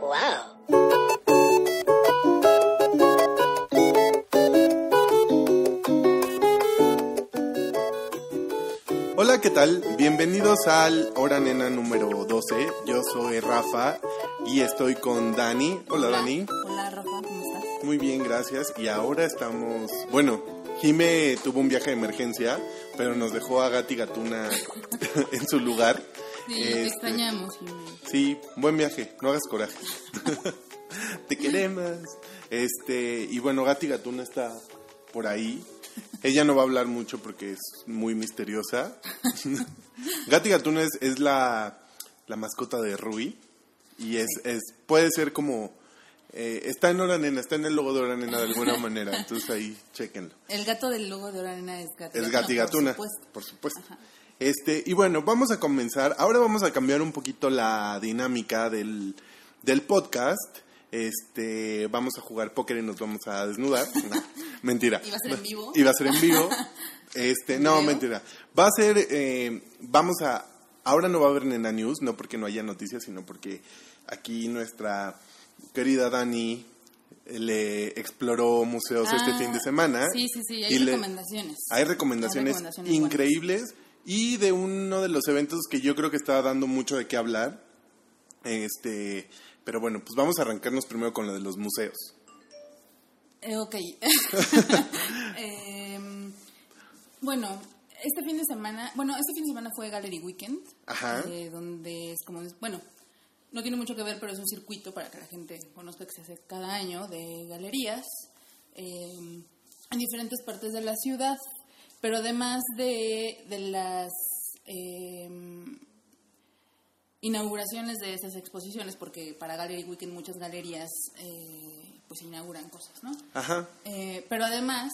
Wow. Hola, ¿qué tal? Bienvenidos al Hora Nena número 12. Yo soy Rafa y estoy con Dani. Hola, Dani. Hola, Rafa, ¿cómo estás? Muy bien, gracias. Y ahora estamos... Bueno, Jime tuvo un viaje de emergencia, pero nos dejó a Gati Gatuna en su lugar. Sí, Este, te extrañamos. Jimmy. Sí, buen viaje, no hagas coraje. Te queremos. Este, y bueno, Gati Gatuna está por ahí. Ella no va a hablar mucho porque es muy misteriosa. Gati Gatuna es, es la, la mascota de Rui. Y es, es, puede ser como. eh, está en Hora Nena, está en el logo de Hora Nena de alguna manera. Entonces ahí, chequenlo. El gato del logo de Orarena es Gati Es Gati Gatuna, por supuesto. por supuesto. Este, y bueno, vamos a comenzar. Ahora vamos a cambiar un poquito la dinámica del, del podcast. Este, vamos a jugar póker y nos vamos a desnudar. No, mentira. ¿Y va a ser en vivo? Y va a ser en vivo. Este, no, mentira. Va a ser, eh, vamos a, ahora no va a haber Nena News, no porque no haya noticias, sino porque aquí nuestra querida Dani le exploró museos este Ah, fin de semana. Sí, sí, sí, y hay le- recomendaciones. hay recomendaciones, Hay recomendaciones increíbles y de uno de los eventos que yo creo que está dando mucho de qué hablar. Este, pero bueno, pues vamos a arrancarnos primero con lo de los museos. Eh, ok. Em, bueno, este fin de semana, bueno, este fin de semana fue Gallery Weekend, Ajá. eh, donde es como, bueno, no tiene mucho que ver, pero es un circuito para que la gente conozca que se hace cada año de galerías em, en diferentes partes de la ciudad, pero además de, de las em, inauguraciones de esas exposiciones, porque para Gallery Weekend muchas galerías eh, pues inauguran cosas, ¿no? Ajá. Eh, pero además,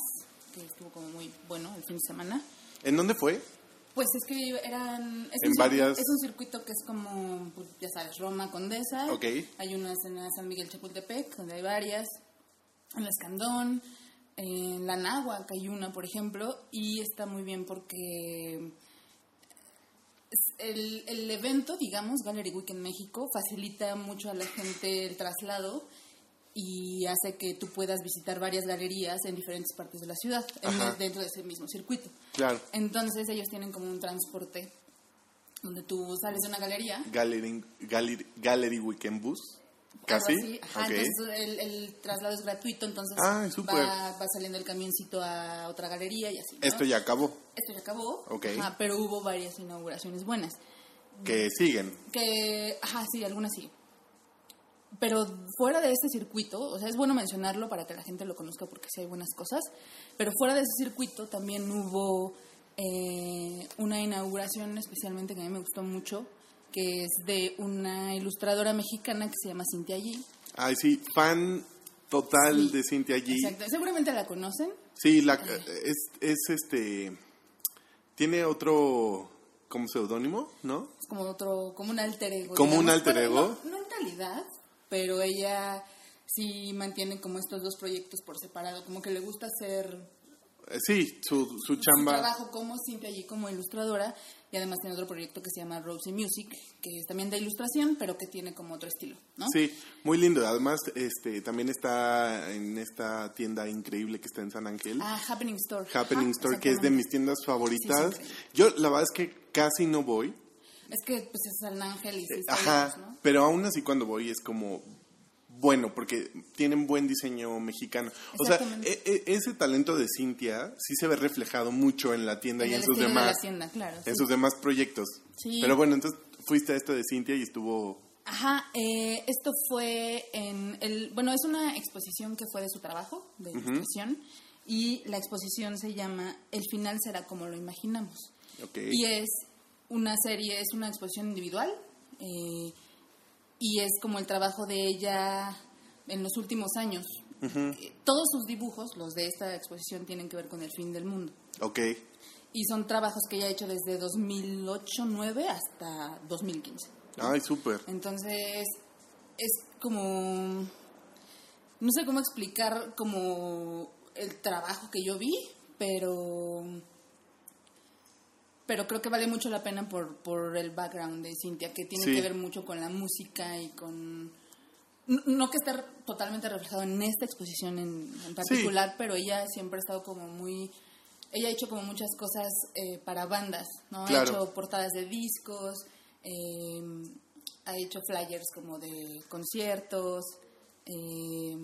que estuvo como muy bueno el fin de semana, ¿En dónde fue? pues es que eran... Es En un circuito- varias- Es un circuito que es como, pues, ya sabes, Roma Condesa. Ok. Hay unas en San Miguel Chapultepec, donde hay varias. En la Escandón, en la Náhuac hay una, por ejemplo. Y está muy bien porque el, el evento, digamos, Gallery Week en México, facilita mucho a la gente el traslado y hace que tú puedas visitar varias galerías en diferentes partes de la ciudad, en dentro de ese mismo circuito. Claro. Entonces ellos tienen como un transporte donde tú sales de una galería. Gallery, Gallery, Gallery Weekend Bus. ¿Casi? así, ajá, Ok. entonces el, el traslado es gratuito, entonces Ah, va, va saliendo el camioncito a otra galería y así. ¿no? Esto ya acabó. Esto ya acabó, Ok. ajá, pero hubo varias inauguraciones buenas. Que siguen. Que, ajá, sí, algunas sí. Pero fuera de este circuito, o sea, es bueno mencionarlo para que la gente lo conozca porque sí hay buenas cosas, pero fuera de ese circuito también hubo eh, una inauguración especialmente que a mí me gustó mucho, que es de una ilustradora mexicana que se llama Cintia G. Ay, sí, fan total Sí, de Cintia G. Exacto, seguramente la conocen. Sí, la, es, es este. Tiene otro. como seudónimo, ¿no? Es como otro, como un alter ego. ¿Como un alter ego? No, no en calidad, pero ella sí mantiene como estos dos proyectos por separado, como que le gusta hacer Eh, Sí, su, su su chamba. trabajo como Cintia allí como ilustradora y además tiene otro proyecto que se llama Rosie Music, que es también de ilustración, pero que tiene como otro estilo, ¿no? Sí, muy lindo. Además, este también está en esta tienda increíble que está en San Ángel. Ah, Happening Store. Happening Ajá, Store, que es de mis tiendas favoritas. Sí. Yo, la verdad es que casi no voy. Es que pues es San Ángel y sí está Ajá, ¿no? pero aún así cuando voy es como bueno, porque tienen buen diseño mexicano. O sea, e- e- ese talento de Cintia sí se ve reflejado mucho en la tienda y en sus demás tienda, claro. en sí. sus demás proyectos. Sí. Pero bueno, entonces fuiste a esto de Cintia y estuvo Ajá, eh, esto fue en el, bueno, es una exposición que fue de su trabajo, de ilustración, y la exposición se llama El final será como lo imaginamos. Y es una serie, es una exposición individual, eh, y es como el trabajo de ella en los últimos años. Eh, Todos sus dibujos, los de esta exposición, tienen que ver con el fin del mundo. Ok. Y son trabajos que ella ha hecho desde 2008-9 hasta 2015. Ay, súper. Entonces, es como. No sé cómo explicar como el trabajo que yo vi, pero. Pero creo que vale mucho la pena por, por el background de Cintia, que tiene Sí. que ver mucho con la música y con. no que esté totalmente reflejado en esta exposición en, en particular, pero ella siempre ha estado como muy... Ella ha hecho como muchas cosas eh, para bandas, ¿no? Claro. Ha hecho portadas de discos, eh, ha hecho flyers como de conciertos, eh,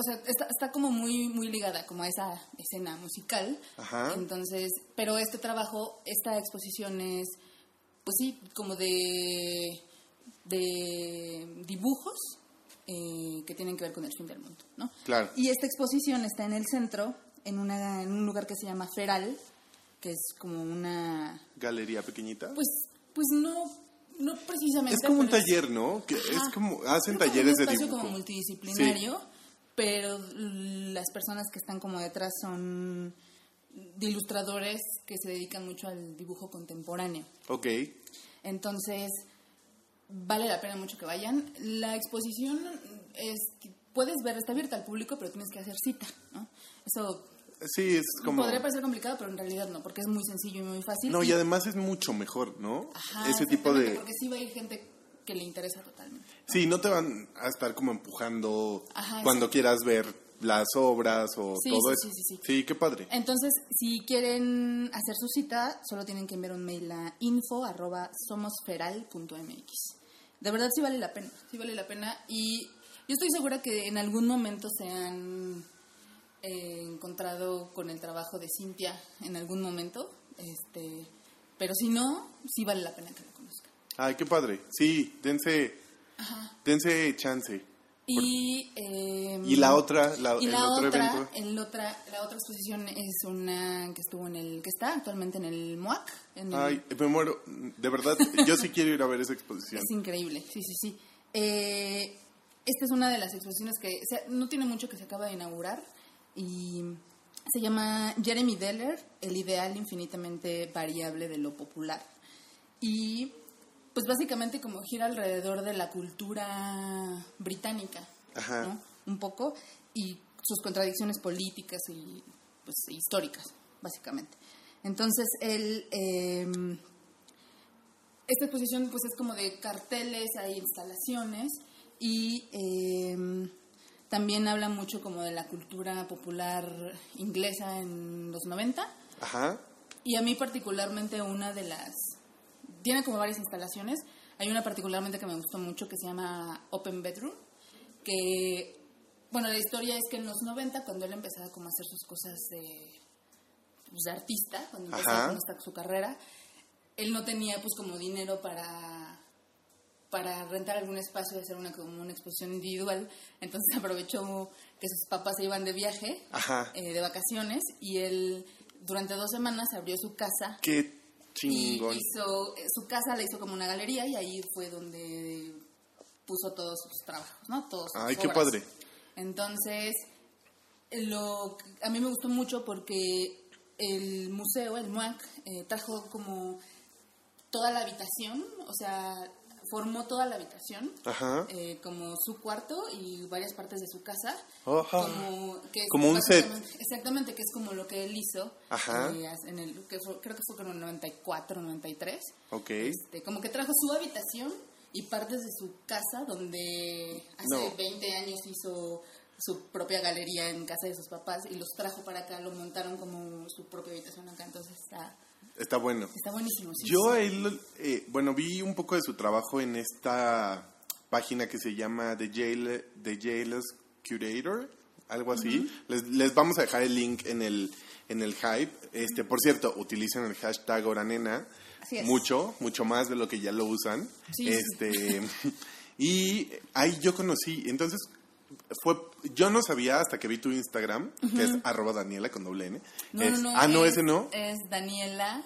o sea, está, está como muy, muy ligada como a esa escena musical. Ajá. Entonces, pero este trabajo, esta exposición es, pues sí, como de, de dibujos eh, que tienen que ver con el fin del mundo, ¿no? Claro. Y esta exposición está en el centro, en, una, en un lugar que se llama Feral, que es como una, Galería pequeñita. pues, pues no, no precisamente. es como un taller, ¿no? Que es como hacen talleres un de espacio dibujo. como multidisciplinario, pero las personas que están como detrás son de ilustradores que se dedican mucho al dibujo contemporáneo. Ok. Entonces, vale la pena mucho que vayan. La exposición es puedes ver, está abierta al público, pero tienes que hacer cita, ¿no? Eso Sí, es como podría parecer complicado, pero en realidad no, porque es muy sencillo y muy fácil. No, y además es mucho mejor, ¿no? Ajá, Ese tipo de Porque sí va a ir gente que le interesa totalmente. Sí, no te van a estar como empujando Ajá, cuando quieras ver las obras o Sí, todo sí, eso. sí, sí, sí. Sí, qué padre. Entonces, si quieren hacer su cita, solo tienen que enviar un mail a info arroba somosferal.mx. De verdad sí vale la pena, sí vale la pena. Y yo estoy segura que en algún momento se han eh, encontrado con el trabajo de Cintia, en algún momento. Este, pero si no, sí vale la pena que. Ay, qué padre. Sí, dense, dense chance. Y, eh, Y la otra, la, y el la otro otra, evento. el otra, la otra exposición es una que estuvo en el, que está actualmente en el MOAC. En el- Ay, me muero. De verdad, yo sí quiero ir a ver esa exposición. Es increíble, sí, sí, sí. Eh, esta es una de las exposiciones que se- no tiene mucho que se acaba de inaugurar y se llama Jeremy Deller, el ideal infinitamente variable de lo popular. Y pues básicamente como gira alrededor de la cultura británica, Ajá. ¿no? Un poco, y sus contradicciones políticas y pues, históricas, básicamente. Entonces, él... em, esta exposición pues es como de carteles, hay instalaciones y eh, también habla mucho como de la cultura popular inglesa en los 90 Ajá. y a mí particularmente una de las tiene como varias instalaciones. Hay una particularmente que me gustó mucho que se llama Open Bedroom que bueno la historia es que en los 90 cuando él empezaba como a hacer sus cosas de, pues, de artista cuando empezaba esta- su carrera él no tenía pues como dinero para para rentar algún espacio y hacer una como una exposición individual. Entonces aprovechó que sus papás se iban de viaje eh, de vacaciones y él durante dos semanas abrió su casa Qué y hizo eh, su casa la hizo como una galería y ahí fue donde puso todos sus trabajos no todos sus Ay, qué obras. padre. entonces lo a mí me gustó mucho porque el museo el MUAC eh, trajo como toda la habitación o sea formó toda la habitación Ajá. eh, como su cuarto y varias partes de su casa como, que Como un set. exactamente que es como lo que él hizo Ajá. eh, en el que fue- creo que fue como el 94 93 Ok. este, como que trajo su habitación y partes de su casa donde hace No. 20 años hizo su propia galería en casa de sus papás y los trajo para acá lo montaron como su propia habitación acá entonces está Está bueno. está buenísimo sí, Yo sí. él, eh, bueno, vi un poco de su trabajo en esta página que se llama The, Jail, The Jailers Curator, algo así. les, les vamos a dejar el link en el, en el hype. Este, por cierto, utilicen el hashtag Oranena Así es. mucho, mucho más de lo que ya lo usan. Sí. este, y ahí yo conocí, entonces fue, yo no sabía hasta que vi tu Instagram, que es arroba Daniela con doble N. no, Es- no, no, ah, no, es, ese no. es Daniela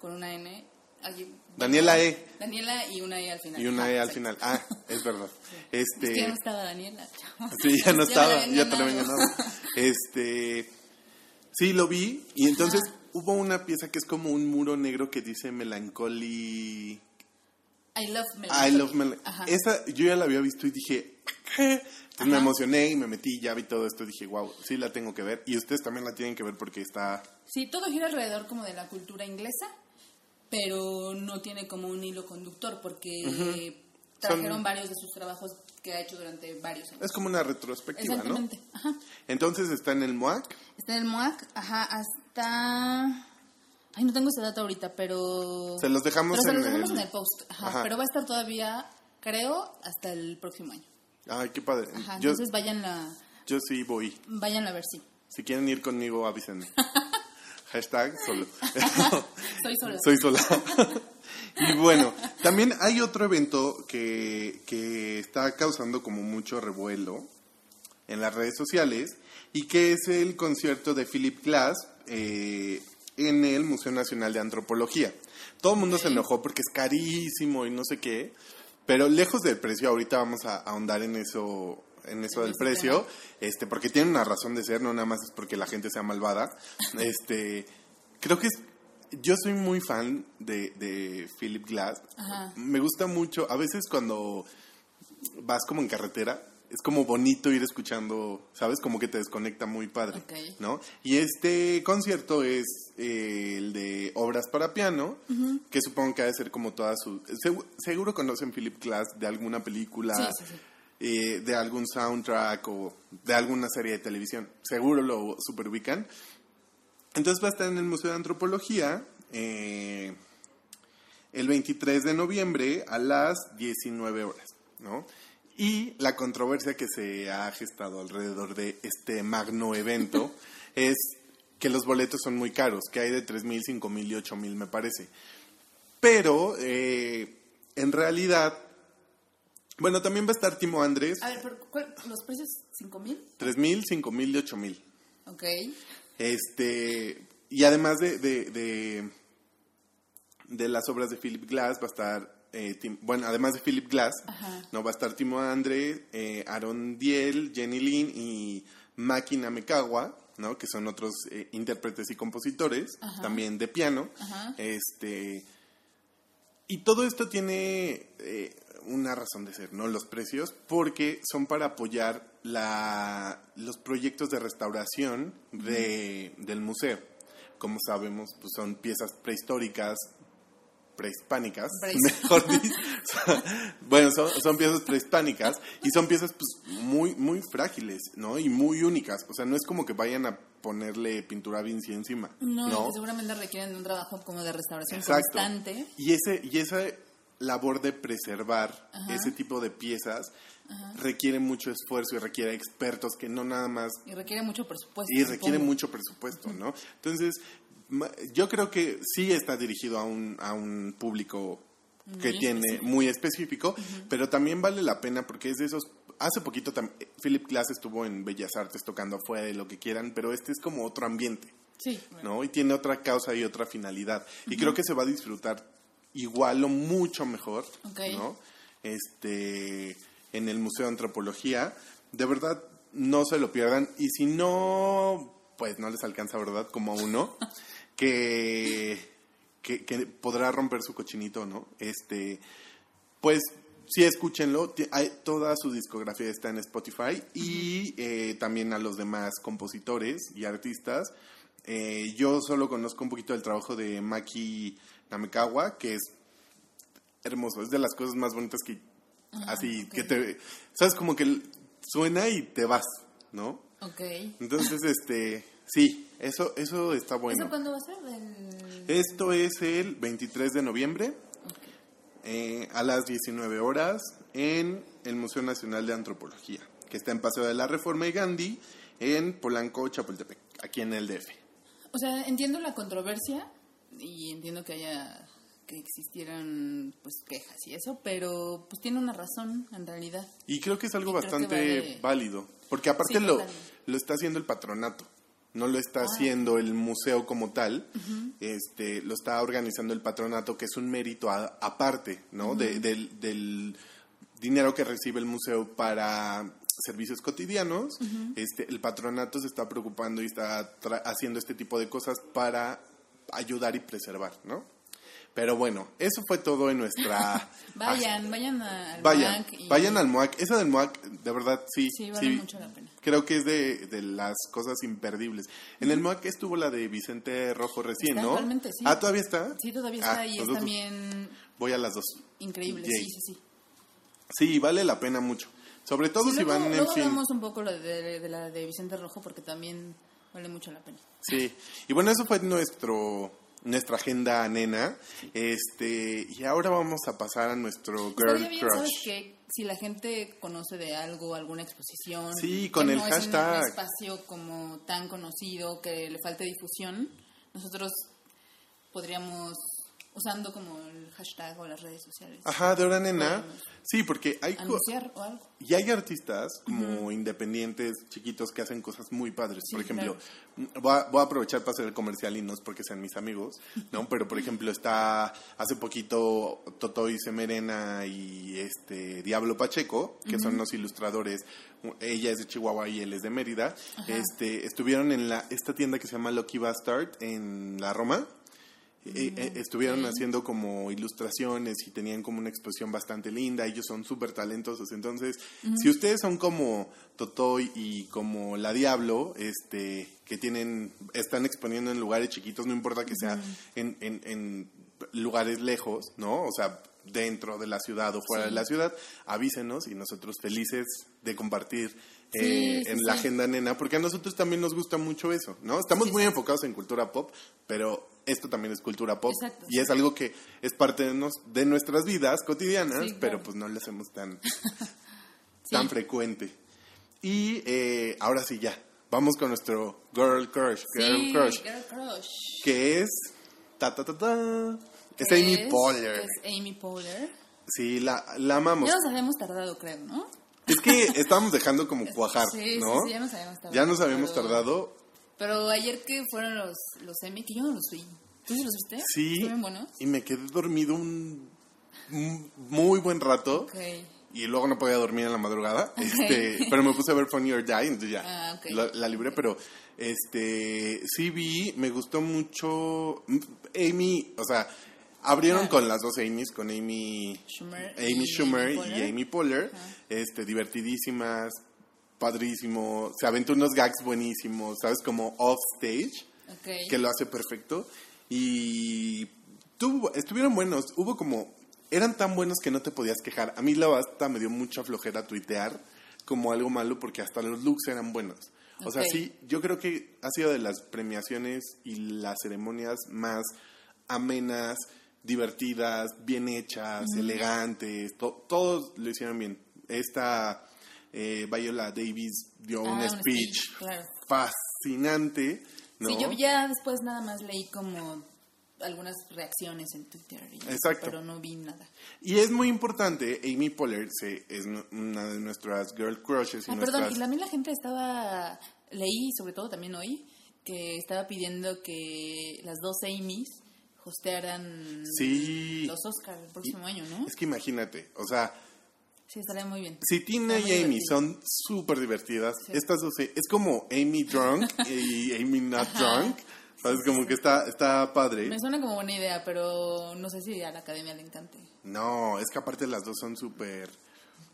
con una N Aquí- Daniela E. Daniela y una E al final Y una Ajá, E al sí. final. Ah, es verdad. Es que ya no Este, estaba Daniela. chavos. sí, ya no estaba, ya te lo habían ganado. Este, sí, lo vi y entonces hubo una pieza que es como un muro negro que dice Melancholy. I love I Melancholy. love Melancholy. Esa yo ya la había visto y dije. Entonces me emocioné y me metí, ya vi todo esto, dije, wow, sí la tengo que ver. Y ustedes también la tienen que ver porque está... Sí, todo gira alrededor como de la cultura inglesa, pero no tiene como un hilo conductor porque trajeron varios de sus trabajos que ha hecho durante varios años. Es como una retrospectiva, ¿no? Ajá. Entonces está en el MOAC. Está en el MOAC, ajá, hasta... Ay, no tengo ese dato ahorita, pero... Se los dejamos pero se en los dejamos el- en el post, ajá, Ajá. Pero va a estar todavía, creo, hasta el próximo año. Ay, qué padre. Ajá, Yo, entonces vayan a, yo sí voy. vayan a ver si. Si quieren ir conmigo, avísenme. Hashtag solo. Soy sola. Soy sola. y bueno, también hay otro evento que, que está causando como mucho revuelo en las redes sociales y que es el concierto de Philip Glass eh, en el Museo Nacional de Antropología. Todo el mundo se enojó porque es carísimo y no sé qué, pero lejos del precio, ahorita vamos a ahondar en eso en eso del precio, este porque tiene una razón de ser, no nada más es porque la gente sea malvada. Este, creo que es yo soy muy fan de, de Philip Glass. Ajá. Me gusta mucho, a veces cuando vas como en carretera, es como bonito ir escuchando, ¿sabes? Como que te desconecta muy padre. ¿no? Y este concierto es eh, el de obras para piano, que supongo que ha de ser como todas sus... segu- seguro conocen Philip Glass de alguna película, Sí, sí, sí. eh, de algún soundtrack o de alguna serie de televisión. Seguro lo superubican. Entonces va a estar en el Museo de Antropología eh, el 23 de noviembre a las 19 horas, ¿no? Y la controversia que se ha gestado alrededor de este magno evento es que los boletos son muy caros, que hay de 3.000, 5.000 y 8.000 me parece. Pero eh, en realidad, bueno, también va a estar Timo Andrés, A ver, pero, ¿cuál- ¿los precios? ¿Cinco mil? 3.000, 5.000 y 8.000. Ok. Este, y además de, de, de, de las obras de Philip Glass, va a estar, eh, Tim- bueno, además de Philip Glass, Ajá. no va a estar Timo Andre, eh, Aaron Diel, Jenny Lin y Maki Namekawa, ¿no? que son otros eh, intérpretes y compositores, también de piano. Ajá. Este, y todo esto tiene una razón de ser, ¿no? Los precios, porque son para apoyar la, los proyectos de restauración de, del museo. Como sabemos, pues son piezas prehistóricas, prehispánicas, Prehis- mejor dicho. bueno, son, son piezas prehispánicas y son piezas pues muy, muy frágiles, ¿no? Y muy únicas. O sea, no es como que vayan a ponerle pintura Vinci encima. No, ¿no? que seguramente requieren un trabajo como de restauración Exacto. constante. Y, ese, y esa labor de preservar ese tipo de piezas requiere mucho esfuerzo y requiere expertos que no nada más Y requiere mucho presupuesto. y requiere supongo. mucho presupuesto, ¿no? Entonces, yo creo que sí está dirigido a un, a un público que Muy tiene específico. muy específico, pero también vale la pena porque es de esos hace poquito tam- Philip Glass estuvo en Bellas Artes tocando afuera y lo que quieran, pero este es como otro ambiente. Sí. ¿no? Y tiene otra causa y otra finalidad. Y creo que se va a disfrutar igual o mucho mejor. ¿no? Este, en el Museo de Antropología. De verdad, no se lo pierdan. Y si no, pues no les alcanza, ¿verdad? Como a uno, que, que, que podrá romper su cochinito, ¿no? Este, pues sí, escúchenlo. Hay- toda su discografía está en Spotify y eh, también a los demás compositores y artistas. Eh, yo solo conozco un poquito del trabajo de Maki Namekawa, que es hermoso. Es de las cosas más bonitas que así que te sabes como que suena y te vas, ¿no? Ok. Entonces, este, sí, eso eso está bueno. ¿Eso cuándo va a ser? Esto es el 23 de noviembre eh, a las 19 horas en el Museo Nacional de Antropología, que está en Paseo de la Reforma y Gandhi, en Polanco, Chapultepec, aquí en el DF. O sea, entiendo la controversia y entiendo que haya que existieran pues quejas y eso, pero pues tiene una razón en realidad. Y creo que es algo Y bastante vale- válido, porque aparte Sí, lo, lo está haciendo el patronato, no lo Ah. está haciendo el museo como tal, este, lo está organizando el patronato, que es un mérito a- aparte, ¿no? De- del, del dinero que recibe el museo para servicios cotidianos, este, el patronato se está preocupando y está tra- haciendo este tipo de cosas para ayudar y preservar, ¿no? Pero bueno, eso fue todo en nuestra... Vayan, vayan al Vayan, MAC y- vayan al MOAC. Esa del MOAC, de verdad, sí. Sí, vale mucho la pena. Creo que es de, de las cosas imperdibles. En el MOAC estuvo la de Vicente Rojo recién, Está ¿no? actualmente, sí. Ah, ¿todavía está? Sí, todavía Ah, está y es también Voy a las dos. increíble, Yay. sí, sí, sí. Sí, vale la pena mucho. Sobre todo si luego, van en luego fin. hablamos un poco de, de- de la de Vicente Rojo porque también vale mucho la pena. Sí, y bueno, eso fue nuestro nuestra agenda nena. Este, y ahora vamos a pasar a nuestro girl bien, crush. ¿sabes qué? Si la gente conoce de algo, alguna exposición. Sí, que con el no es hashtag. un espacio como tan conocido que le falte difusión, nosotros podríamos, usando como el hashtag o las redes sociales, Ajá, de hora nena. Sí, porque hay anunciar o algo. y hay artistas como independientes, chiquitos que hacen cosas muy padres. Sí, por ejemplo, voy, a, voy a aprovechar para hacer el comercial y no es porque sean mis amigos, ¿no? Pero por ejemplo está hace poquito Totoy Semerena y este Diablo Pacheco, que son los ilustradores. Ella es de Chihuahua y él es de Mérida. Este estuvieron en la esta tienda que se llama Lucky Bastard en la Roma. Eh, eh, estuvieron haciendo como ilustraciones y tenían como una exposición bastante linda. Ellos son súper talentosos. Entonces, si ustedes son como Totoy y como La Diablo, este, que tienen, están exponiendo en lugares chiquitos, no importa que sea en, en, en lugares lejos, ¿no? O sea, dentro de la ciudad o fuera de la ciudad, avísenos y nosotros felices de compartir eh, Sí, sí, en la sí. agenda nena, porque a nosotros también nos gusta mucho eso, ¿no? Estamos muy enfocados en cultura pop, pero esto también es cultura pop Exacto, y es algo que es parte de, nos- de nuestras vidas cotidianas, claro. pero pues no lo hacemos tan, tan frecuente. Y eh, ahora sí ya, vamos con nuestro girl crush, girl crush, Girl Crush. que es ta ta ta ta, es Amy Poehler. Es Amy Poehler. Sí, la, la amamos. Ya nos habíamos tardado, creo, ¿no? Es que estábamos dejando como cuajar, Sí, ¿no? sí, sí, ya nos habíamos tardado. Ya nos habíamos pero- tardado. Pero ayer que fueron los, los Emmy, que yo no los vi. ¿Tú sí los viste? Sí, ¿Estuvieron buenos? y me quedé dormido un, un muy buen rato. Ok. y luego no podía dormir en la madrugada, este, pero me puse a ver Funny or Die, entonces ya Ah, ok. la, la libré, pero este sí vi, me gustó mucho Amy, o sea, abrieron con las dos Amy's, con Amy Schumer Amy y Schumer Amy y Poehler. Amy Poehler, este divertidísimas, padrísimo, se aventó unos gags buenísimos, sabes, como off stage que lo hace perfecto. Y tuvo, estuvieron buenos. Hubo como. Eran tan buenos que no te podías quejar. A mí la basta me dio mucha flojera tuitear como algo malo porque hasta los looks eran buenos. O sea, sí, yo creo que ha sido de las premiaciones y las ceremonias más amenas, divertidas, bien hechas, elegantes. to- todos lo hicieron bien. Esta eh, Viola Davis dio Ah, un speech speech, claro. fascinante. ¿no? Sí, yo ya después nada más leí como algunas reacciones en Twitter. y- Exacto. Pero no vi nada. Y es muy importante, Amy Poehler se- es una de nuestras girl crushes y Ah, nuestras... perdón, y también la gente estaba, leí, sobre todo también hoy, que estaba pidiendo que las dos Amy's hostearan Sí. los Oscars el próximo año, ¿no? Es que imagínate, o sea, Sí, estaría muy bien. si Tina y Amy divertido. son súper divertidas, Sí. estas dos, es como Amy drunk y Amy not drunk, ¿sabes? Como que está, está padre. Me suena como buena idea, pero no sé si a la academia le encante. No, es que aparte las dos son súper...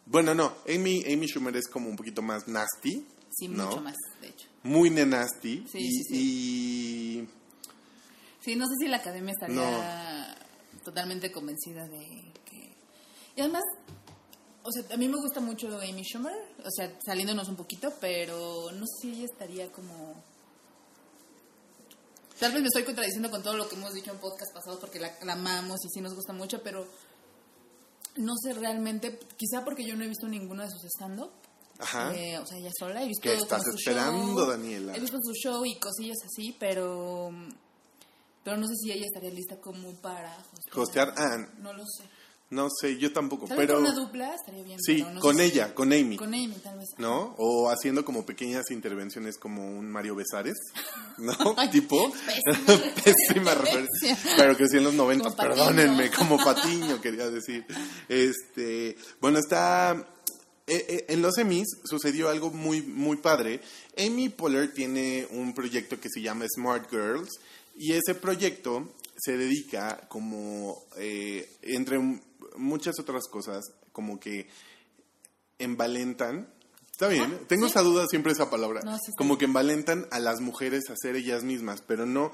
Bueno, no, Amy, Amy Schumer es como un poquito más nasty. Sí, ¿no? mucho más, de hecho. Muy nenasty. Sí, y, sí, y Sí, no sé si la academia estaría totalmente convencida de que... Y además, o sea, a mí me gusta mucho Amy Schumer, o sea, saliéndonos un poquito, pero no sé si ella estaría como... Tal vez me estoy contradiciendo con todo lo que hemos dicho en podcast pasados porque la, la amamos y sí nos gusta mucho, pero no sé realmente, quizá porque yo no he visto ninguno de sus stand-up. Ajá. eh, o sea, ella sola. He visto ¿Qué estás su esperando, show, Daniela? He visto su show y cosillas así, pero pero no sé si ella estaría lista como para Hostear, ah, No lo sé. no sé, yo tampoco, Tal pero... una dupla estaría bien. Sí, no con si- ella, con Amy. Con Amy, tal vez. ¿No? O haciendo como pequeñas intervenciones como un Mario Besares, ¿no? Tipo. pésima Pésima referencia. Pero que sí en los 90, Como Patiño. perdónenme, como Patiño quería decir. Este, bueno, está. eh, eh, en los Emmys sucedió algo muy, muy padre. Amy Poehler tiene un proyecto que se llama Smart Girls y ese proyecto se dedica como, eh, entre muchas otras cosas, como que envalentan. Está bien, Ah, tengo sí. esa duda siempre esa palabra. No, sí está como bien. que envalentan a las mujeres a ser ellas mismas, pero no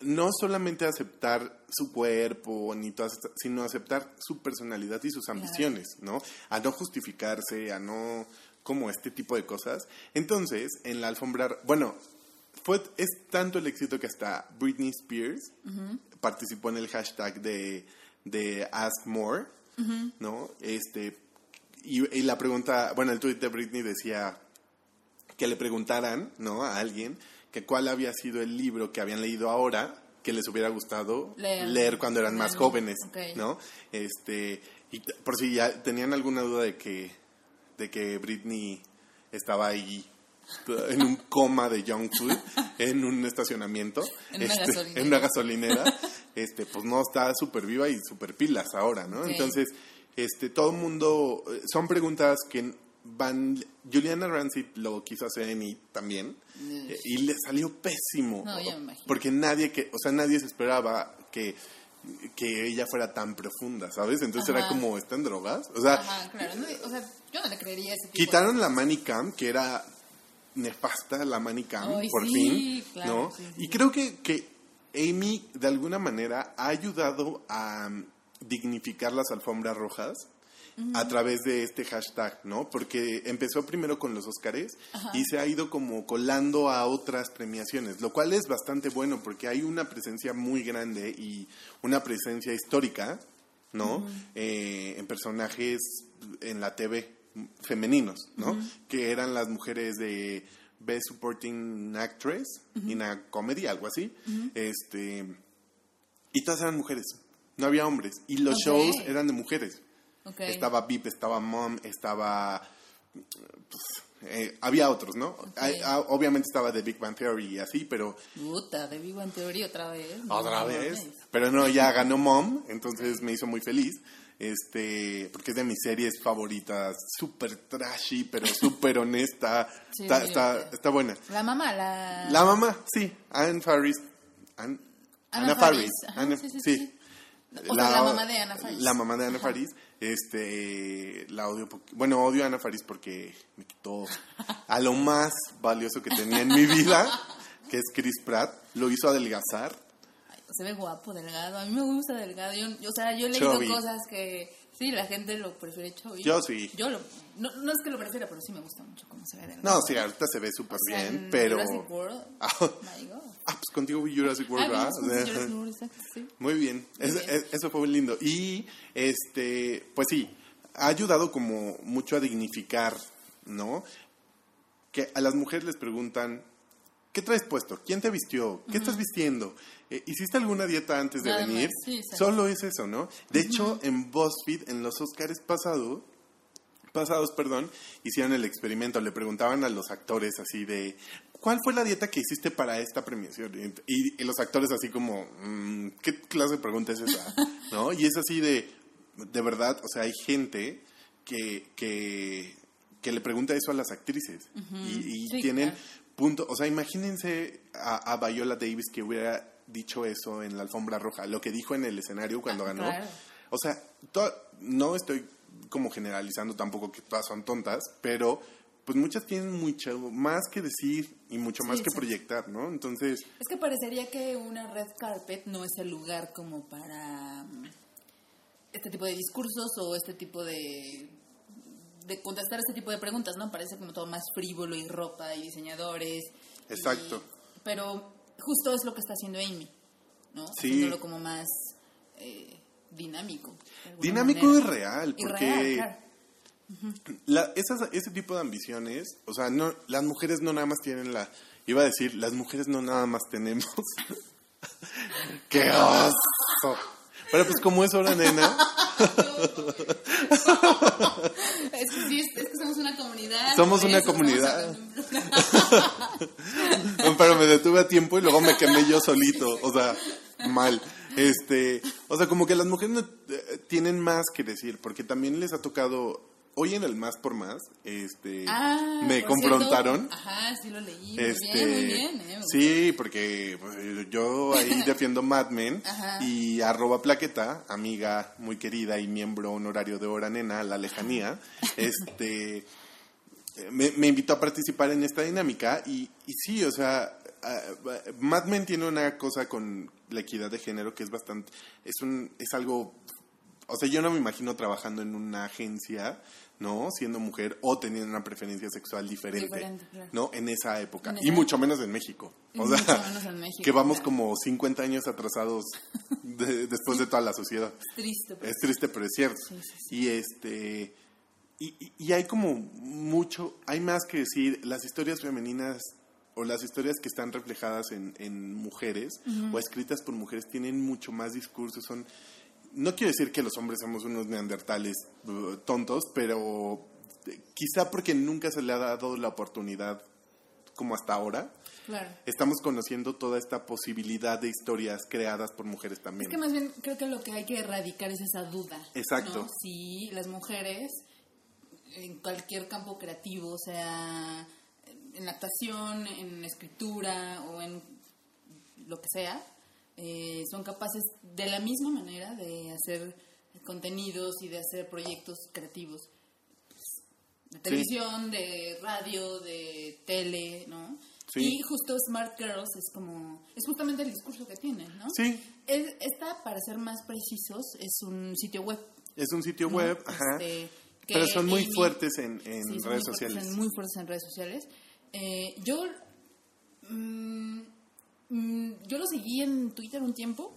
no solamente aceptar su cuerpo, ni todas sino aceptar su personalidad y sus ambiciones, ¿no? A no justificarse, a no como este tipo de cosas. Entonces, en la alfombra, bueno, fue es tanto el éxito que hasta Britney Spears participó en el hashtag de, de Ask More, ¿no? Este y, y la pregunta, bueno, el tweet de Britney decía que le preguntaran, ¿no? A alguien que cuál había sido el libro que habían leído ahora que les hubiera gustado Leer. leer, cuando eran más jóvenes. ¿no? Este, y por si ya tenían alguna duda de que de que Britney estaba ahí en un coma de junk food en un estacionamiento En una este, gasolinera. en una gasolinera este pues no está súper viva y súper pilas ahora no entonces este todo el mundo eh, son preguntas que van Juliana Rancid lo quiso hacer en IT también y le salió pésimo No, ya me imagino. porque nadie que o sea nadie se esperaba que que ella fuera tan profunda sabes entonces era como están drogas o sea Ajá, claro. no- o sea, yo no le creería ese tipo. Quitaron la Manicam, que era nefasta la Manicam, por sí, fin, claro, ¿no? sí, sí, y creo que, que Amy, de alguna manera, ha ayudado a um, dignificar las alfombras rojas a través de este hashtag, ¿no? Porque empezó primero con los Óscares y se ha ido como colando a otras premiaciones, lo cual es bastante bueno porque hay una presencia muy grande y una presencia histórica, ¿no? Eh, en personajes en la TV femeninos, ¿no? Que eran las mujeres de Best Supporting Actress in a Comedy, algo así. Este y todas eran mujeres, no había hombres y los shows eran de mujeres. Ok. Estaba Vip, estaba Mom, estaba pues, eh, había otros, ¿no? Ah, obviamente estaba The Big Bang Theory y así, pero Puta, de Vivo en teoría otra vez. No otra vez. Pero no, ya ganó Mom, entonces me hizo muy feliz. Este, porque es de mis series favoritas, súper trashy, pero súper honesta. Sí, está, está, está buena. La mamá, la... La mamá, sí, Anne Faris. Anne- Anna Faris, sí, sí, sí. sí. O sea, la mamá de Ana Faris. La mamá de Ana. Faris. Este, la odio. bueno, odio a Ana Faris porque me quitó a lo más valioso que tenía en mi vida, que es Chris Pratt. Lo hizo adelgazar. Se ve guapo, delgado. A mí me gusta delgado. Yo, yo- o sea, yo he leído Chubby. cosas que... Sí, la gente lo prefiere chubby. Yo sí. Yo lo... No, no es que lo prefiera, pero sí me gusta mucho cómo se ve delgado. No, sí, ahorita se ve súper O sea, bien, en pero... Jurassic World, Ah, my God. ah, pues contigo vi Jurassic World, Ah, ¿verdad? bien, sí, Jurassic World, exacto, sí. Muy bien, es- eso fue muy lindo. Y, este, pues sí, ha ayudado como mucho a dignificar, ¿no? Que a las mujeres les preguntan, ¿qué traes puesto? ¿Quién te vistió? ¿Qué estás vistiendo? Eh, ¿Hiciste alguna dieta antes de Nada venir? sí, exacto. Solo es eso, ¿no? De hecho, en BuzzFeed, en los Oscars pasado, pasados, perdón, hicieron el experimento. Le preguntaban a los actores así de, ¿cuál fue la dieta que hiciste para esta premiación? Y, y los actores así como, "Mm, ¿qué clase de pregunta es esa? ¿No? Y es así de, de verdad, o sea, hay gente que, que, que le pregunta eso a las actrices. Y, y Sí, tienen claro. punto, o sea, imagínense a, a Viola Davis que hubiera dicho eso en la alfombra roja, lo que dijo en el escenario cuando Ah, ganó. claro. O sea, no estoy como generalizando tampoco que todas son tontas, pero pues muchas tienen mucho más que decir y mucho Sí, más que proyectar, ¿no? Entonces, Es que parecería que una red carpet no es el lugar como para mm, este tipo de discursos o este tipo de de contestar este tipo de preguntas, ¿no? Parece como todo más frívolo y ropa y diseñadores. y- Exacto. pero justo es lo que está haciendo Amy, ¿no? Sí. Haciéndolo como más eh, dinámico. dinámico manera. y real, porque claro. la- esas- ese tipo de ambiciones, o sea, no, las mujeres no nada más tienen la, iba a decir, las mujeres no nada más tenemos. ¡Qué oso! Pero pues como es hora, nena, Es que sí, es, es que somos una comunidad. Somos una comunidad. pero me detuve a tiempo y luego me quemé yo solito, o sea, mal. Este, o sea, como que las mujeres no, eh, tienen más que decir, porque también les ha tocado, hoy en el Más por Más, este, Ah, me confrontaron. cierto. Ajá, sí lo leí. Este, muy bien, muy bien. eh, sí, porque pues, yo ahí defiendo Mad Men Ajá. y arroba plaqueta, amiga muy querida y miembro honorario de Hora Nena, La Lejanía, este eh, me, me invitó a participar en esta dinámica y, y sí, o sea, uh, Mad Men tiene una cosa con la equidad de género que es bastante, es un, es algo, o sea, yo no me imagino trabajando en una agencia, ¿no? Siendo mujer o teniendo una preferencia sexual diferente, Diferente, claro. ¿no? En esa época. En y mucho menos en México. Y O sea, mucho menos en México, que vamos claro. como 50 años atrasados de- después de toda la sociedad. Es triste. pues. Es triste, pero es cierto. Sí, sí, Y este y, y- y hay como mucho, hay más que decir, las historias femeninas o las historias que están reflejadas en, en mujeres o escritas por mujeres tienen mucho más discurso, son no quiero decir que los hombres somos unos neandertales uh, tontos, pero eh, quizá porque nunca se le ha dado la oportunidad como hasta ahora, Claro. estamos conociendo toda esta posibilidad de historias creadas por mujeres Es también. que más bien creo que lo que hay que erradicar es esa duda. Exacto. ¿no? Si las mujeres en cualquier campo creativo, o sea, en actuación, en escritura o en lo que sea, eh, son capaces de la misma manera de hacer contenidos y de hacer proyectos creativos. De televisión, de radio, de tele, ¿no? Sí. Y justo Smart Girls es como, es justamente el discurso que tienen, ¿no? Sí, Es- esta, para ser más precisos, es un sitio web. es un sitio ¿no? web, ajá. Este, que pero son muy Amy- fuertes en, en Sí, son redes muy fuertes sociales. en- muy fuertes en redes sociales. Eh, yo, mm, mm, yo lo seguí en Twitter un tiempo,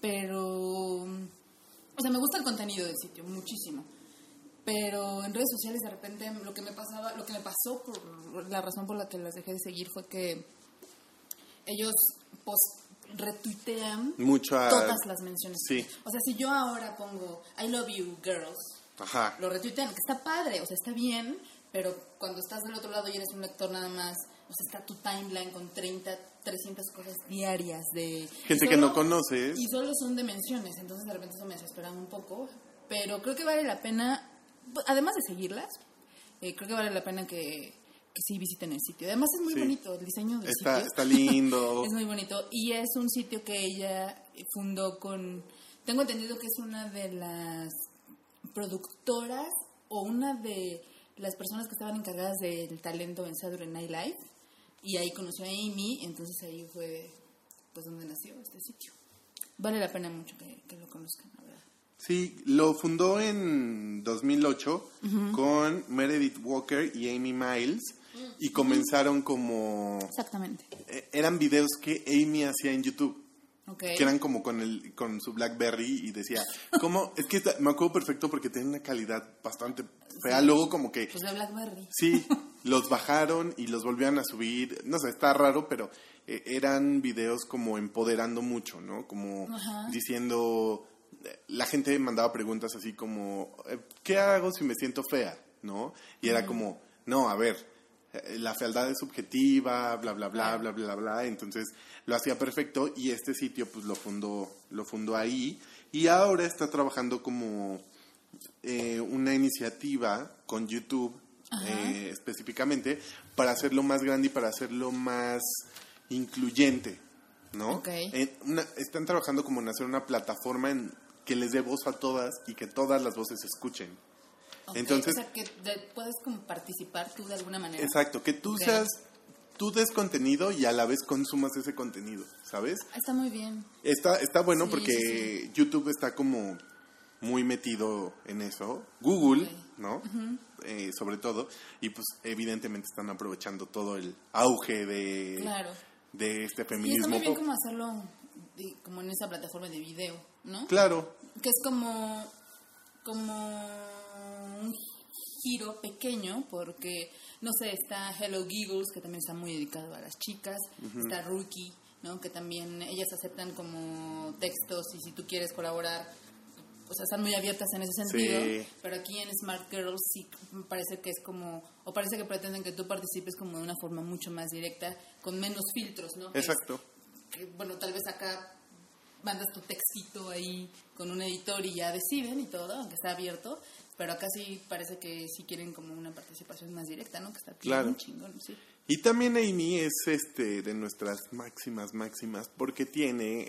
pero, o sea, me gusta el contenido del sitio muchísimo. Pero en redes sociales de repente lo que me pasaba, lo que me pasó por la razón por la que las dejé de seguir fue que ellos post retuitean Mucho a- todas las menciones. Sí. O sea, si yo ahora pongo I love you girls, Ajá. lo retuitean, que está padre, o sea, está bien, pero cuando estás del otro lado y eres un lector nada más, o sea, está tu timeline con 30, 300 cosas diarias de... Gente que no conoces. Y solo son de menciones, entonces de repente eso me desesperaba un poco, pero creo que vale la pena, además de seguirlas, eh, creo que vale la pena que, que sí visiten el sitio. Además es muy Sí. bonito el diseño del Está, sitio. está lindo. Es muy bonito. Y es un sitio que ella fundó con. Tengo entendido que es una de las productoras o una de las personas que estaban encargadas del talento en Saturday Night Live. Y ahí conoció a Amy, entonces ahí fue pues donde nació este sitio. Vale la pena mucho que, que lo conozcan, la verdad. Sí, lo fundó en 2008 con Meredith Walker y Amy Miles y comenzaron como Exactamente. eh, eran videos que Amy hacía en YouTube. Ok. que eran como con el con su BlackBerry y decía, ¿cómo? Es que esta- me acuerdo perfecto porque tenía una calidad bastante fea. Luego como que Pues de Blackberry. Sí, los bajaron y los volvían a subir. No sé, está raro, pero eh, eran videos como empoderando mucho, ¿no? Como Ajá. diciendo, eh, la gente mandaba preguntas así como, eh, ¿qué hago si me siento fea? ¿No? Y era como, no, a ver, la fealdad es subjetiva, bla, bla, bla, bla, bla, bla. Entonces lo hacía perfecto y este sitio pues lo fundó, lo fundó ahí y ahora está trabajando como eh, una iniciativa con YouTube eh, específicamente para hacerlo más grande y para hacerlo más incluyente, ¿no? Ok. En una- están trabajando como en hacer una plataforma en que les dé voz a todas y que todas las voces escuchen. Entonces- O sea, que de- puedes como participar tú de alguna manera. Exacto, que tú seas, tú des contenido y a la vez consumas ese contenido, ¿sabes? Está muy bien. Está, está bueno Sí, porque sí, YouTube está como muy metido en eso. Google. ¿no? Eh, sobre todo. Y pues evidentemente están aprovechando todo el auge de, Claro. de este Y está feminismo. muy bien como hacerlo de- como en esa plataforma de video, ¿no? Claro, Que es como, como un giro pequeño porque, no sé, está Hello Giggles, que también está muy dedicado a las chicas, está Rookie, ¿no? Que también ellas aceptan como textos y si tú quieres colaborar, o sea, están muy abiertas en ese sentido, Sí. pero aquí en Smart Girls sí parece que es como, o parece que pretenden que tú participes como de una forma mucho más directa, con menos filtros, ¿no? Que es- exacto. que, bueno, tal vez acá mandas tu textito ahí con un editor y ya deciden y todo, aunque está abierto, pero acá sí parece que sí quieren como una participación más directa, ¿no? Que está Claro. chingón, sí. Y también Amy es este de nuestras máximas, máximas, porque tiene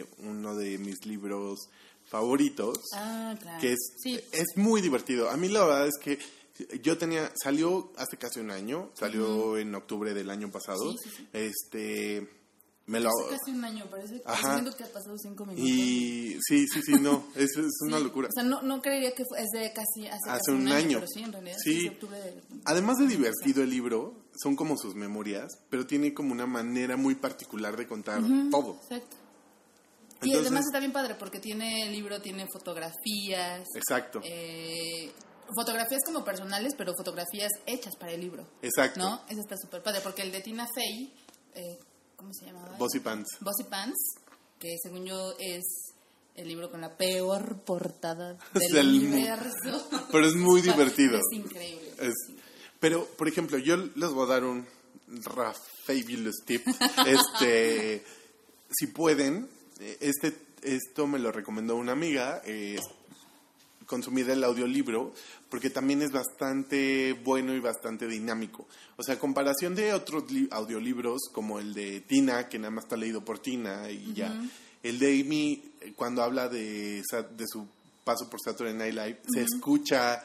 eh, uno de mis libros favoritos, Ah, claro. que es, Sí, es muy divertido. A mí la verdad es que yo tenía, salió hace casi un año, salió en octubre del año pasado, Sí, sí, sí. este, me lo... hace casi un año, parece. Ajá. Que ha pasado cinco minutos. Y sí, sí, sí, no, es, es una Sí, locura. O sea, no, no creería que fue- es de casi hace, Hace casi un año. Pero sí, en realidad. Sí. Además de divertido el libro, son como sus memorias, pero tiene como una manera muy particular de contar todo. Exacto. Y Entonces- además está bien padre porque tiene el libro, tiene fotografías. Exacto, eh, fotografías como personales, pero fotografías hechas para el libro. exacto. ¿No? Eso está súper padre porque el de Tina Fey, eh, ¿cómo se llamaba? Bossy Pants. Bossy Pants, que según yo es el libro con la peor portada del universo. Pero es muy divertido. Es increíble. Es- pero, por ejemplo, yo les voy a dar un Fabulous tip. Este, si pueden, este, esto me lo recomendó una amiga, eh, consumir el audiolibro, porque también es bastante bueno y bastante dinámico. O sea, a comparación de otros li- audiolibros, como el de Tina, que nada más está leído por Tina y ya. El de Amy, eh, cuando habla de, de su paso por Saturday Night Live, se escucha,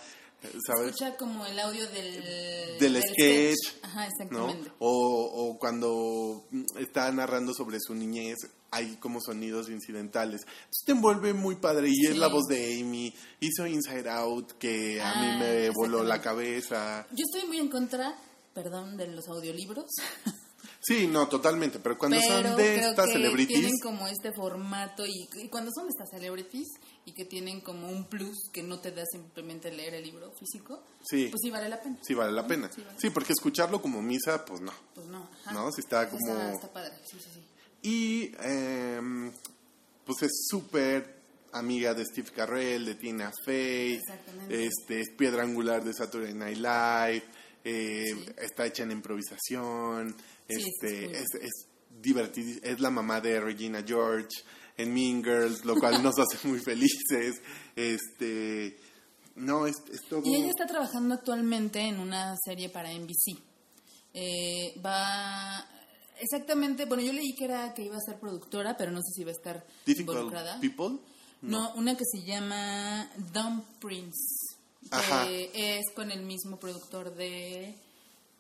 ¿sabes? Escucha como el audio del, del sketch, Ajá, ¿no? exactamente. O, o cuando mm, está narrando sobre su niñez, hay como sonidos incidentales. Entonces te envuelve muy padre y es la voz de Amy. Hizo Inside Out que a mí Ah, me voló la cabeza. Yo estoy muy en contra, perdón, de los audiolibros. Sí, no, totalmente, pero cuando pero son de estas que celebrities, tienen como este formato y, y cuando son de estas celebrities y que tienen como un plus que no te da simplemente leer el libro físico, Sí. pues sí vale la pena. sí vale la pena. Sí, vale. Sí, porque escucharlo como misa, pues no. Pues no. ajá. No, sí está como- Está, está padre, sí, sí, sí. Y em, pues es súper amiga de Steve Carrell, de Tina Fey, este, es piedra angular de Saturday Night Live, eh, Sí. está hecha en improvisación, Sí, este, es es, es la mamá de Regina George en Mean Girls, lo cual nos hace muy felices. Este, no, es, es todo... Y ella está trabajando actualmente en una serie para NBC. Eh, va exactamente, bueno, yo leí que era que iba a ser productora, pero no sé si va a estar Difficult involucrada. People. No, una que se llama Dumb Prince. Ajá. Que es con el mismo productor de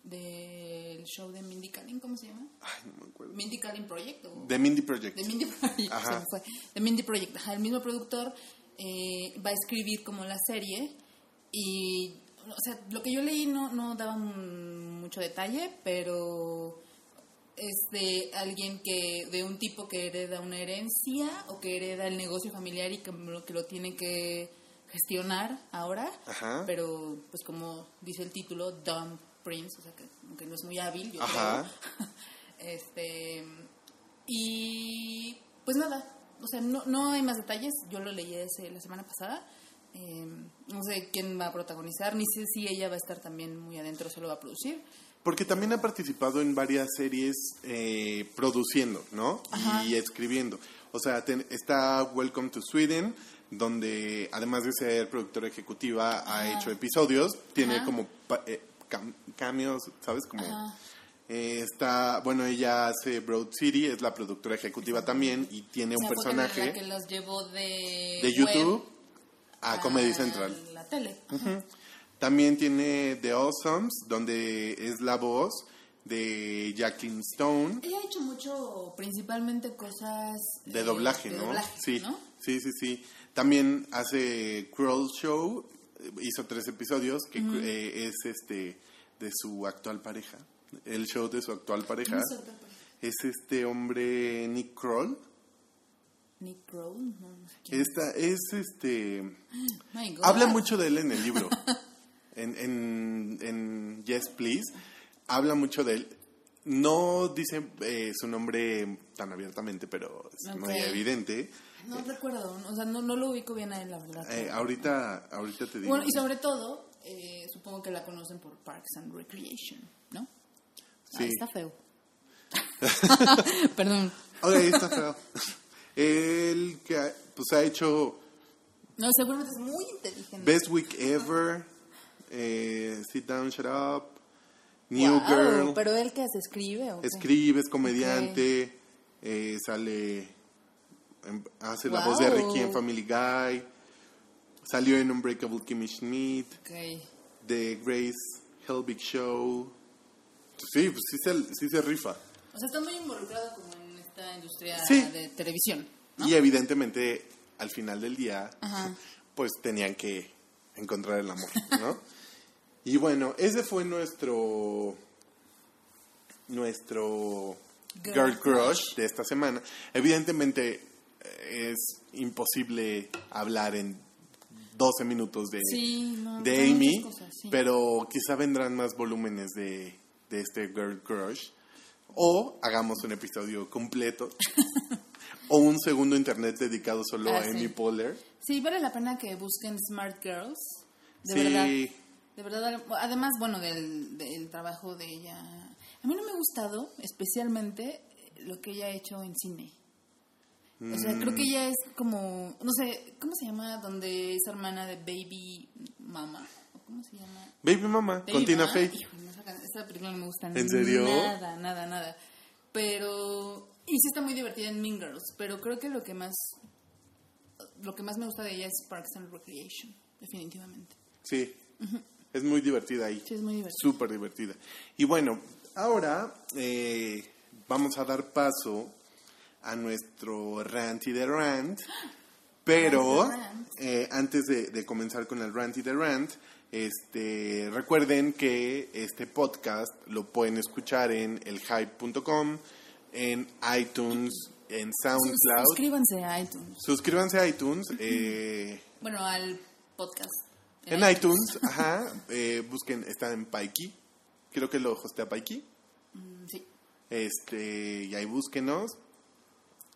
del show de Mindy Kaling, ¿cómo se llama? Ay, no me acuerdo. Mindy Kaling Project. ¿o? The Mindy Project. De Mindy Project, Ajá. fue. De Mindy Project, ajá, el mismo productor eh, va a escribir como la serie y, o sea, lo que yo leí no, no daba un- mucho detalle, pero es de alguien que, de un tipo que hereda una herencia o que hereda el negocio familiar y que lo, que lo tiene que gestionar ahora, Ajá. pero pues como dice el título, Dumb Prince, o sea que, que no es muy hábil, yo Ajá. creo. este y pues nada, o sea, no, no hay más detalles, yo lo leí ese, la semana pasada. eh, no sé quién va a protagonizar, ni sé si ella va a estar también muy adentro, solo va a producir. Porque también ha participado en varias series eh, produciendo, ¿no? Ajá. Y escribiendo. O sea, ten- está Welcome to Sweden, donde además de ser productora ejecutiva ha hecho episodios, tiene Ajá. como eh, cam- cameos, ¿sabes? Como eh, está, bueno, ella hace Broad City, es la productora ejecutiva también y tiene O un fue la personaje que los llevó de, de web YouTube a Comedy Central. La tele. Ajá. También tiene The Awesomes, donde es la voz de Jacqueline Stone. Ella ha hecho mucho, principalmente cosas De eh, doblaje, de ¿no? doblaje, sí, ¿no? sí, sí, sí. También hace Cruel Show, hizo tres episodios, que eh, es este de su actual pareja. El show de su actual pareja es este hombre Nick Kroll. Nick Kroll, no, no sé quién. Esta es este. Habla mucho de él en el libro. en, en, en Yes, Please. Habla mucho de él. No dice eh, su nombre tan abiertamente, pero es muy Ok. evidente. No recuerdo, o sea, no, no lo ubico bien a él, la verdad. Eh, ahorita, ahorita te digo. bueno, y sobre todo, eh, supongo que la conocen por Parks and Recreation, ¿no? Sí. Ah, está feo. Perdón. Ok, está feo. Él que ha- pues ha hecho No, seguramente es muy inteligente. Best Week Ever, eh, Sit Down, Shut Up, New Wow, Girl, ¿Pero él qué hace? ¿Escribe escribe, es comediante, eh, sale hace la voz de. Ricky en Family Guy. Salió en Unbreakable Kimmy Schmidt. Ok. The Grace Helbig Show. Sí, pues sí se, sí se rifa. O sea, está muy involucrado como en esta industria Sí. de televisión. ¿no? Y evidentemente, al final del día, Ajá. pues tenían que encontrar el amor, ¿no? y bueno, ese fue nuestro nuestro Girl girl crush de esta semana. Evidentemente eh, es imposible hablar en 12 minutos de, Sí, no, de Amy, muchas cosas, sí. pero quizá vendrán más volúmenes de, de este girl crush. O hagamos un episodio completo. o un segundo internet dedicado solo Ah, a sí. Amy Poehler. Sí, vale la pena que busquen Smart Girls. De Sí. verdad. De verdad. Además, bueno, del, del trabajo de ella. A mí no me ha gustado especialmente lo que ella ha hecho en cine. O sea, creo que Mm. ella es como, no sé, ¿cómo se llama? Donde es hermana de Baby Mama. ¿O ¿Cómo se llama? Baby Mama, Baby con Tina. Fey. Esa película no me gusta ¿En serio? Nada, nada, nada. Pero. Y sí está muy divertida en Mean Girls. Pero creo que lo que más. Lo que más me gusta de ella es Parks and Recreation. Definitivamente. Sí, es muy divertida ahí. Sí, es muy divertida. Súper divertida. Y bueno, ahora eh, vamos a dar paso a nuestro rant y de rant. Pero Rant rant. eh, antes de, de comenzar con el rant y de rant, este, recuerden que este podcast lo pueden escuchar en elhype.com, en iTunes, en SoundCloud. Suscríbanse a iTunes. Suscríbanse a iTunes. eh, Bueno, al podcast. En iTunes, ajá, eh, busquen, está en Paiki, creo que lo hostea Paiki, Mm, Sí. este, y ahí búsquenos,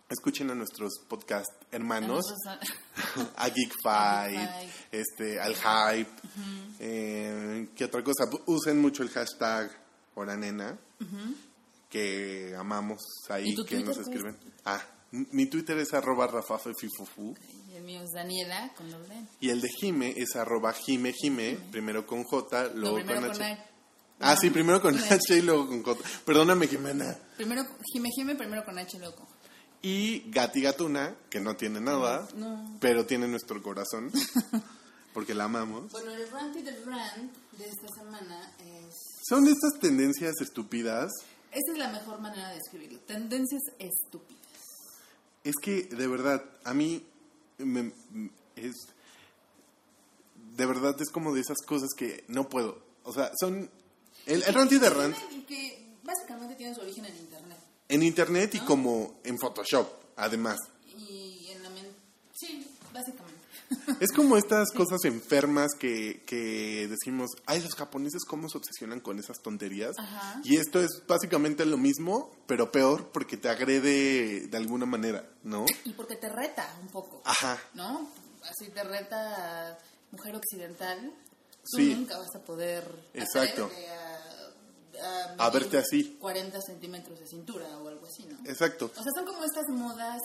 escuchen a nuestros podcast hermanos, a Geek A Geek Five. este, al Hype, eh, ¿qué otra cosa? Usen mucho el hashtag Oranena, que amamos ahí, ¿Y tu que Twitter nos escriben. Ah, mi Twitter es arroba rafafefifufu. y el mío es Daniela con doble. Y el de Jime es arroba Jime Jime, primero con J, luego con con H. Ah, No, sí, primero con con H y luego con J. Perdóname, Jimena. Primero, Jime Jime, primero con H y luego con J. Y Gati Gatuna, que no tiene nada, No. pero tiene nuestro corazón, porque la amamos. Bueno, el rant y del rant de esta semana es... Son estas tendencias estúpidas. Esta es la mejor manera de escribirlo. Tendencias estúpidas. Es que, de verdad, a mí me- es... De verdad es como de esas cosas que no puedo. O sea, son... El, el rant y de rant que básicamente tiene su origen en Internet. en internet y como en Photoshop, además. Y en la mente... Sí, básicamente. Es como estas cosas enfermas que, que decimos, ay, los japoneses cómo se obsesionan con esas tonterías. Ajá. Y esto es básicamente lo mismo, pero peor porque te agrede de alguna manera, ¿no? Y porque te reta un poco. Ajá. ¿No? Así te reta mujer occidental. Tú Sí. nunca vas a poder... Exacto. A, A verte así. 40 centímetros de cintura o algo así, ¿no? Exacto. O sea, son como estas modas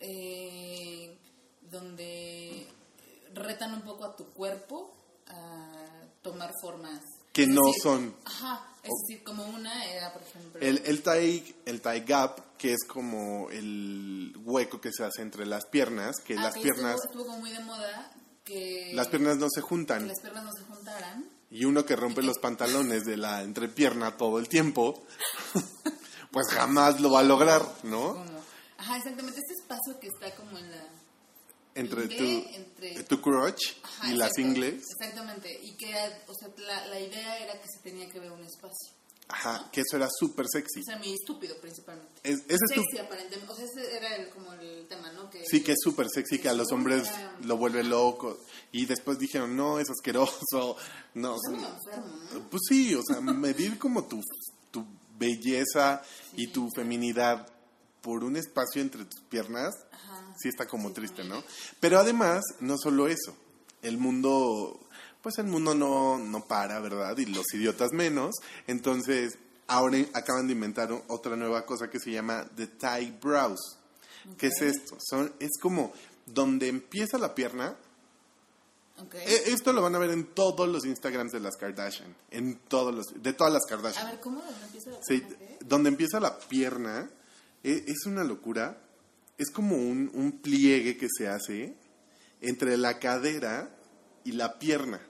eh, donde retan un poco a tu cuerpo a tomar formas. Que Es no decir, son. Ajá, es decir, como una era, por ejemplo... El, el, tie, el tie gap, que es como el hueco que se hace entre las piernas, que ah, las que piernas Estuvo, estuvo como muy de moda que... las piernas no se que juntan. las piernas no se juntaran. Y uno que rompe los pantalones de la entrepierna todo el tiempo, pues jamás lo va a lograr, ¿no? Ajá, exactamente. Este espacio que está como en la... Entre tu, entre- tu crotch Ajá, y las ingles. Exactamente. Y que, o sea, la, la idea era que se tenía que ver un espacio. Ajá, que eso era súper sexy. O sea, mi estúpido principalmente. Es- ese tu- Sexy aparentemente. O sea, ese era el- como el tema, ¿no? Que, sí, que es súper sexy, que a los hombres Era- lo vuelve loco. Y después dijeron, no, es asqueroso. No, son- muy enfermo, ¿no? Pues sí, o sea, medir como tu, tu belleza y tu feminidad por un espacio entre tus piernas, Ajá. sí está como triste, ¿no? Pero además, no solo eso, el mundo, pues el mundo no, no para, ¿verdad? Y los idiotas menos. Entonces, ahora acaban de inventar otra nueva cosa que se llama The Tie Brows. ¿Qué es esto? Son, es como donde empieza la pierna, e- Esto lo van a ver en todos los Instagrams de las Kardashian, en todos los, de todas las A Kardashian. ver, ¿cómo? ¿Dónde empieza la Sí, pierna? Donde empieza la pierna, es una locura es como un, un pliegue que se hace entre la cadera y la pierna.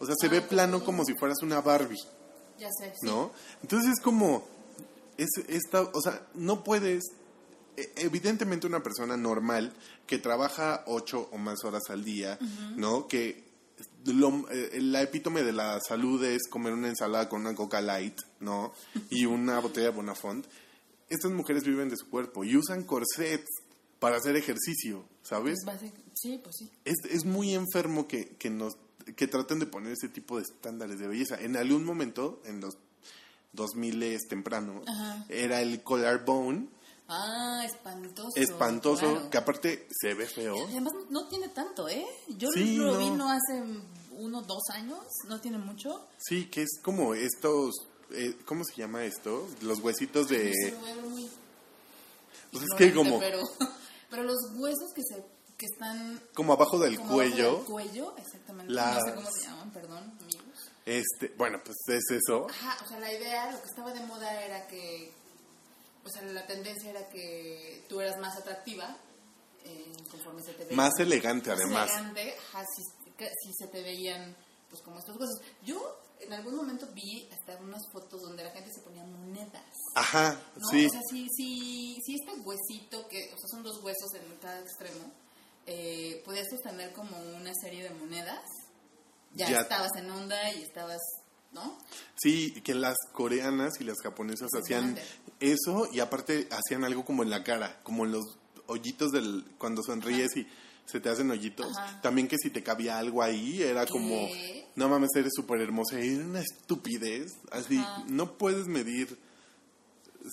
O sea, se Ah, ve plano como si fueras una Barbie, Ya sé, sí. ¿no? Entonces es como, es esta, o sea, no puedes, e- evidentemente una persona normal que trabaja ocho o más horas al día, ¿no? Que lo- eh, la epítome de la salud es comer una ensalada con una coca light, ¿no? Y una botella de Bonafont. Estas mujeres viven de su cuerpo y usan corsets para hacer ejercicio, ¿sabes? Pues sí, pues sí. es, es muy enfermo que, que nos que traten de poner ese tipo de estándares de belleza. En algún momento, en los 2000 tempranos, Ajá. era el collarbone Ah, espantoso. espantoso, claro. que aparte se ve feo. Además, no tiene tanto, ¿eh? Yo Sí, lo no. vi no hace uno, dos años, no tiene mucho. Sí, que es como estos, eh, ¿cómo se llama esto? Los huesitos de... Pues es que como, Pero, pero los huesos que se que están... como abajo del como abajo cuello, del cuello, exactamente. Las- No sé cómo se llaman, perdón, amigos. este, bueno, pues es eso. Ajá, o sea, la idea, lo que estaba de moda era que, o sea, la tendencia era que tú eras más atractiva eh, conforme se te veía. Más elegante Más además. elegante, ajá, si, que- si se te veían, pues como estos huesos. Yo en algún momento vi hasta unas fotos donde la gente se ponía monedas. Ajá, ¿no? sí. O sea, si, si, si este huesito, que, o sea, son dos huesos en cada extremo, eh, podías sostener como una serie de monedas, ya, Ya. estabas en onda y estabas, ¿no? Sí, que las coreanas y las japonesas hacían Grande. eso y aparte hacían algo como en la cara, como en los hoyitos del cuando sonríes y se te hacen hoyitos. Ajá. También que si te cabía algo ahí era ¿Qué? como, no mames, eres súper hermosa. Era una estupidez. Así, Ajá. no puedes medir,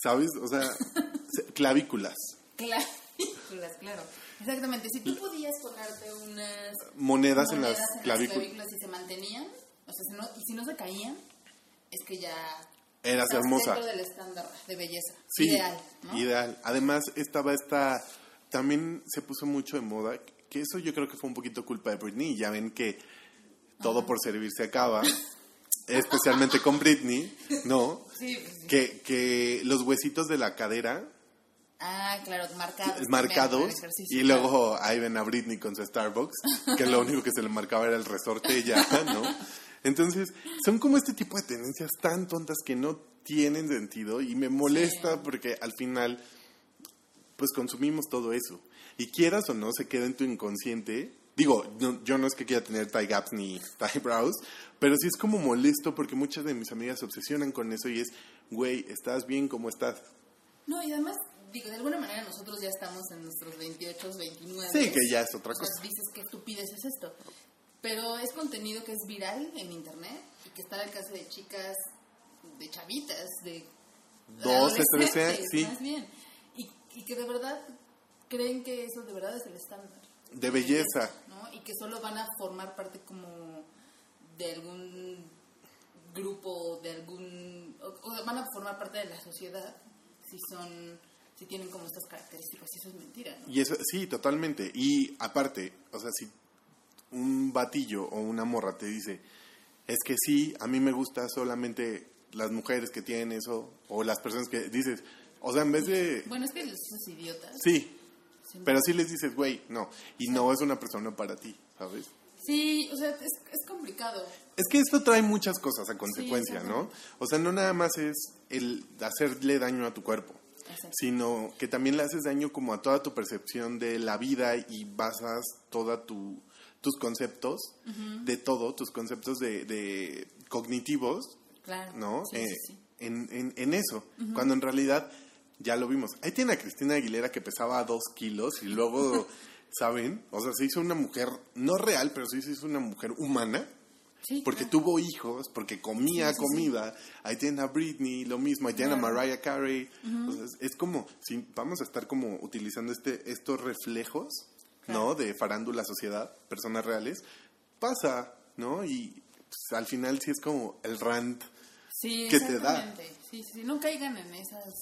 ¿sabes? O sea, se- clavículas, Clavículas, claro. Exactamente. Si tú podías ponerte unas monedas, en las las clavículas. clavículas y se mantenían, o sea, si no, y si no se caían, es que ya Eras hermosa. dentro del estándar de belleza. Sí, Ideal, ¿no? ideal. Además, estaba esta. También se puso mucho de moda, que eso yo creo que fue un poquito culpa de Britney. Ya ven que todo por servir se acaba, especialmente con Britney, ¿no? Sí, pues sí. Que, que los huesitos de la cadera Ah, claro, marcados. marcados y luego ahí ven a Britney con su Starbucks, que lo único que se le marcaba era el resorte y ya, ¿no? Entonces, son como este tipo de tendencias tan tontas que no tienen sentido y me molesta Sí. porque al final, pues consumimos todo eso. Y quieras o no, se queda en tu inconsciente. Digo, no- yo no es que quiera tener tie gaps ni tie brows, pero sí es como molesto porque muchas de mis amigas se obsesionan con eso y es, güey, ¿estás bien como estás? No, y además, digo, de alguna manera nosotros ya estamos en nuestros 28, 29. Sí, que ya es otra cosa. dices que estupidez es esto. Pero es contenido que es viral en internet y que está al alcance de chicas, de chavitas, de 12, 13, adolescentes, sí. Más bien. Y, y que de verdad creen que eso de verdad es el estándar. De belleza. ¿no? Y que solo van a formar parte como de algún grupo, de algún... O, o van a formar parte de la sociedad si son... Si tienen como estas características, y eso es mentira, ¿no? Y eso, sí, totalmente. Y aparte, o sea, si un batillo o una morra te dice, es que sí, a mí me gusta solamente las mujeres que tienen eso, o las personas que dices, o sea, en vez de, Bueno, es que esos idiotas... sí, pero sí les dices, güey, no, y no es una persona para ti, ¿sabes? Sí, o sea, es, es complicado. Es que esto trae muchas cosas a consecuencia, ¿no? O sea, no nada más es el hacerle daño a tu cuerpo, Exacto. sino que también le haces daño como a toda tu percepción de la vida y basas toda tu tus conceptos de todo, tus conceptos de, de cognitivos, Claro. ¿no? Sí, Eh, sí, sí. En, en, en eso, cuando en realidad ya lo vimos. Ahí tiene a Cristina Aguilera que pesaba dos kilos y luego, ¿saben? O sea, se hizo una mujer, no real, pero sí se hizo una mujer humana Sí, porque claro. tuvo hijos, porque comía Sí, sí, sí. comida. Ahí tienen a Britney, lo mismo. Ahí tienen a Claro. Mariah Carey. O sea, es, es como, si vamos a estar como utilizando este estos reflejos, ¿no? De farándula, sociedad, personas reales. Pasa, ¿no? Y pues, al final sí es como el rant. Sí, que te da. sí, sí, no caigan en esas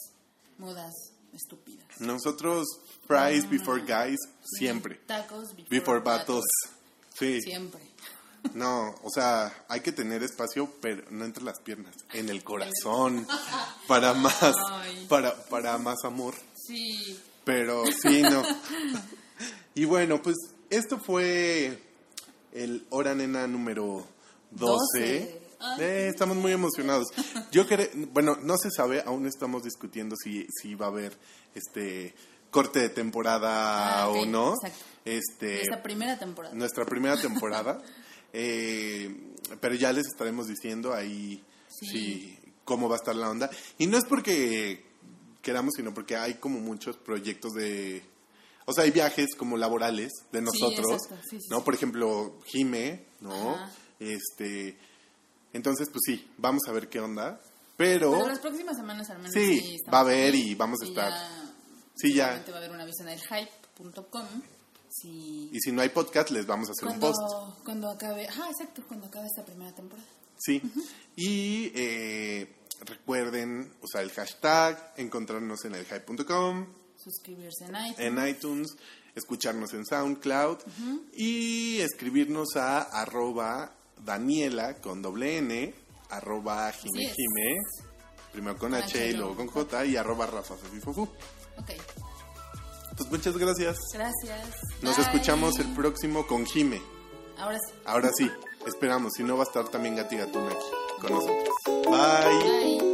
modas estúpidas. Nosotros, No, no, before no. guys, siempre. Tacos before, Before vatos. Sí. Siempre. No, o sea, hay que tener espacio, pero no entre las piernas, en el corazón, para más, Ay. para, para más amor. Sí, Pero sí, no. y bueno, pues esto fue el Hora Nena número 12. 12. Eh, estamos muy emocionados. Yo bueno, no se sabe, aún estamos discutiendo si, si va a haber este corte de temporada Ah, o no. exacto. Este, Esta primera temporada. nuestra primera temporada. Eh, pero ya les estaremos diciendo ahí Sí. sí, cómo va a estar la onda. Y no es porque queramos, sino porque hay como muchos proyectos de... O sea, hay viajes como laborales de nosotros, exacto, sí, sí, ¿no? Por ejemplo, Jime, ¿no? Ajá. Este, entonces, pues sí, vamos a ver qué onda. Pero, Pero las próximas semanas al menos Sí, estamos va a haber y vamos a Sí, estar. ya- Sí, ya. va a haber un aviso en el hype.com. Si y si no hay podcast, les vamos a hacer un post. cuando acabe, ah, exacto, cuando acabe esta primera temporada. Sí. Y eh, recuerden usar el hashtag, encontrarnos en el hype.com, Suscribirse en iTunes. en iTunes, escucharnos en SoundCloud y escribirnos a arroba Daniela con doble N, arroba Jime es. Jime, primero con H H y luego con J y arroba Rafa Fefifofu. Ok, Pues muchas gracias. gracias. Nos Bye. escuchamos el próximo con Jime. Ahora sí. Ahora sí, esperamos. Si no, va a estar también Gati Gatuna aquí con nosotros. Bye. Bye.